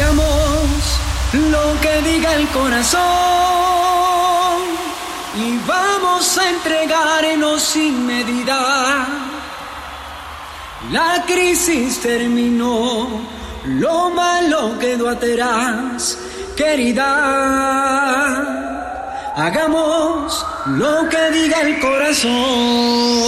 Hagamos lo que diga el corazón y vamos a entregarnos sin medida. La crisis terminó, lo malo quedó atrás, querida. Hagamos lo que diga el corazón.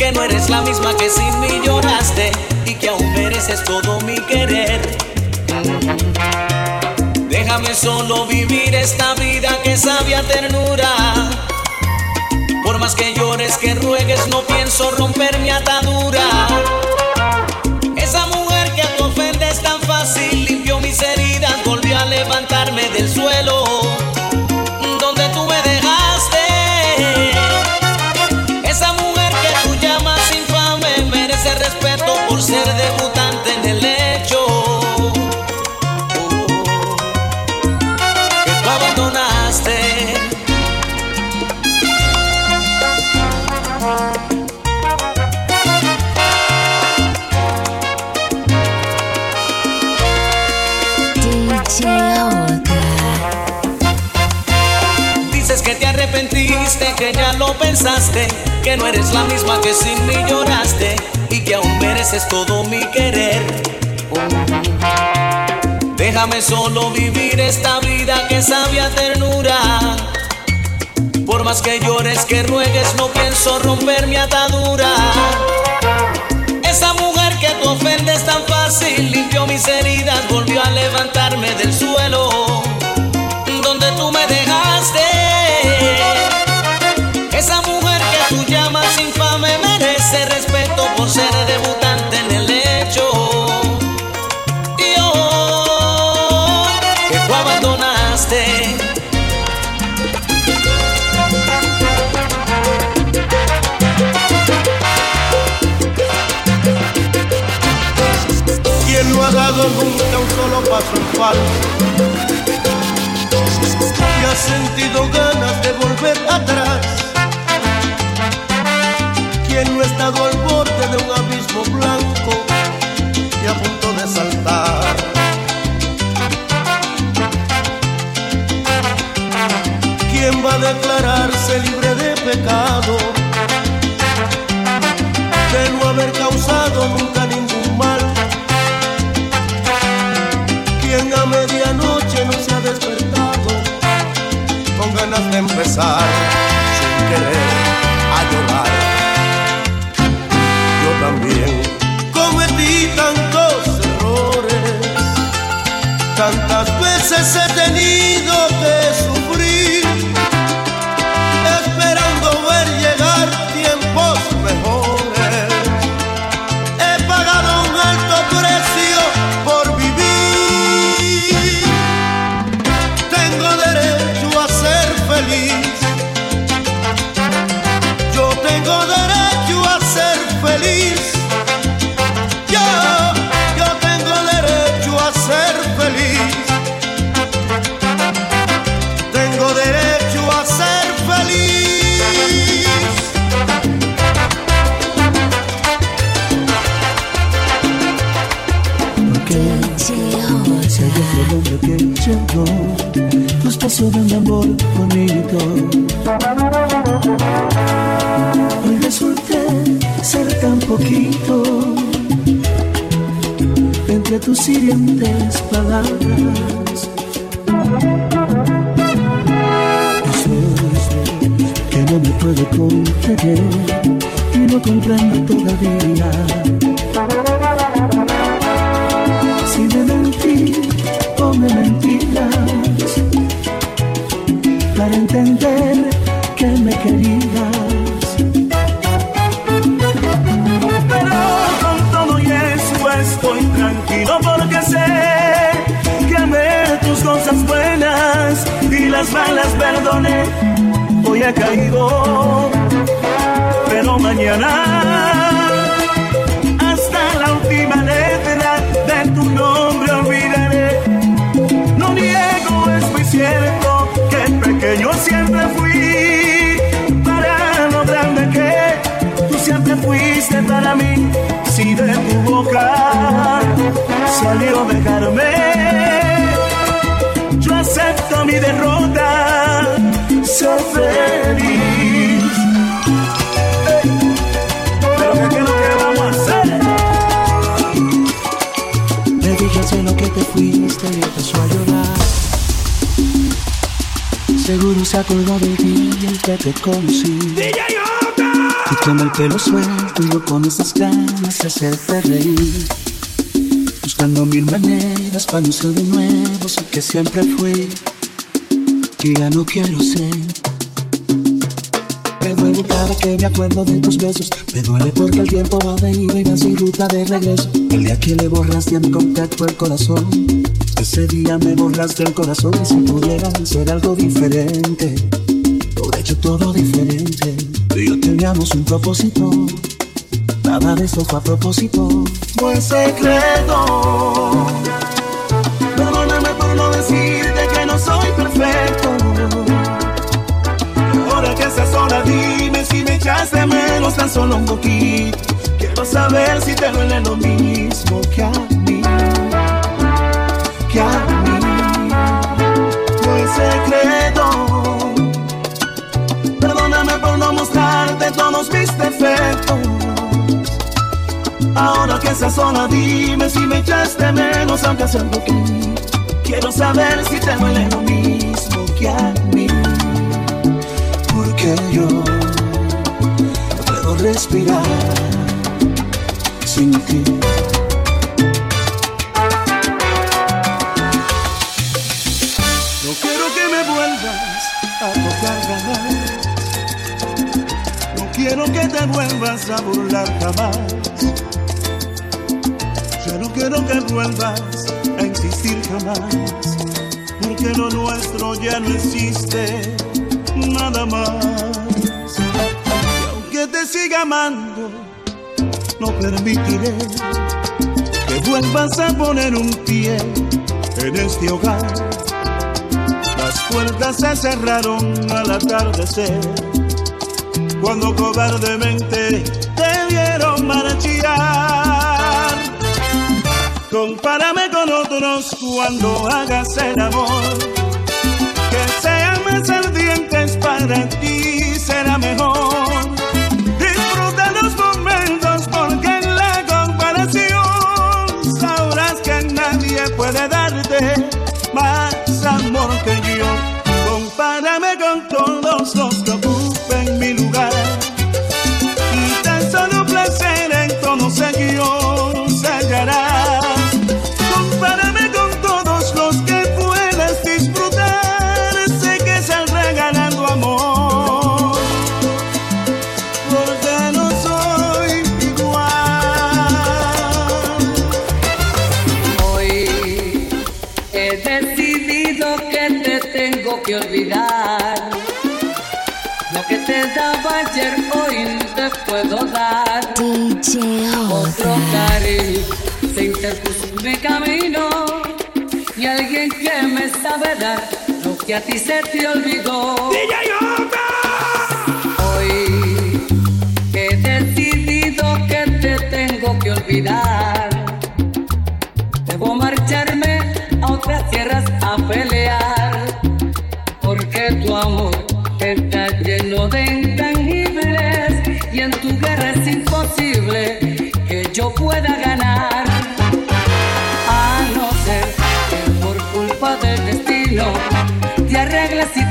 Que no eres la misma que sin mí lloraste y que aún mereces todo mi querer. Déjame solo vivir esta vida que sabia ternura. Por más que llores, que ruegues, no pienso romper mi atadura. Ya lo pensaste, que no eres la misma que sin mí lloraste y que aún mereces todo mi querer. Déjame solo vivir esta vida que sabia ternura. Por más que llores, que ruegues, no pienso romper mi atadura. Esa mujer que tú ofendes tan fácil limpió mis heridas, volvió a levantarme del suelo donde tú me dejaste. Tú abandonaste. Quien no ha dado nunca un solo paso en falso y ha sentido ganas de volver atrás estado al borde de un abismo blanco y a punto de saltar. A declararse libre de pecado? De no haber causado nunca ningún mal. ¿Quién a medianoche no se ha despertado con ganas de empezar sin querer a llorar? Yo también cometí tantos errores, tantas veces he tenido hombre que llegó. Nos pasó de un amor bonito. Hoy resulté ser tan poquito. Entre tus hirientes palabras. Que no me puedo contener Y no comprendo todavía entender que me querías. Pero con todo y eso estoy tranquilo porque sé que amé tus cosas buenas y las malas perdoné. Hoy he caído, pero mañana pequeño siempre fui para lo grande que tú siempre fuiste para mí. Si de tu boca salió dejarme, yo acepto mi derrota, ser feliz. Ey, Pero qué es lo que vamos a hacer? Me dije lo que te fuiste y empezó a llorar. Seguro se acordó del día en que te conocí. Y con el pelo suelto y yo con esas ganas de hacerte reír. Buscando mil maneras para no ser de nuevo, sé que siempre fui. Y ya no quiero ser. Me duele cada que me acuerdo de tus besos. Me duele porque el tiempo va de ida y va sin ruta de regreso. El día que le borraste a mi contacto el corazón. Ese día me borraste el corazón y si pudiera hacer algo diferente. Todo hecho todo diferente. Tú y yo teníamos un propósito. Nada de eso fue a propósito. Fue secreto. Perdóname por no decirte que no soy perfecto. Ahora que estás sola, dime si me echaste menos tan solo un poquito. Quiero saber si te duele lo mismo que a todos mis defectos. Ahora que estás sola, dime si me echaste menos, aunque sea un poquito. Quiero saber si te duele lo mismo que a mí. Porque yo no puedo respirar sin ti. No quiero que me vuelvas a tocar jamás. Quiero que te vuelvas a burlar jamás. Ya no quiero que vuelvas a insistir jamás. Porque lo nuestro ya no existe nada más. Y aunque te siga amando, no permitiré que vuelvas a poner un pie en este hogar. Las puertas se cerraron al atardecer cuando cobardemente te vieron marchar. Compárame con otros cuando hagas el amor, que sean más ardientes para ti será mejor. Disfruta los momentos porque en la comparación sabrás que nadie puede darte cruz mi camino y alguien que me sabe dar lo que a ti se te olvidó. DJ Hoy he decidido que te tengo que olvidar. Debo marcharme a otras tierras a pelear.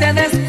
ustedes.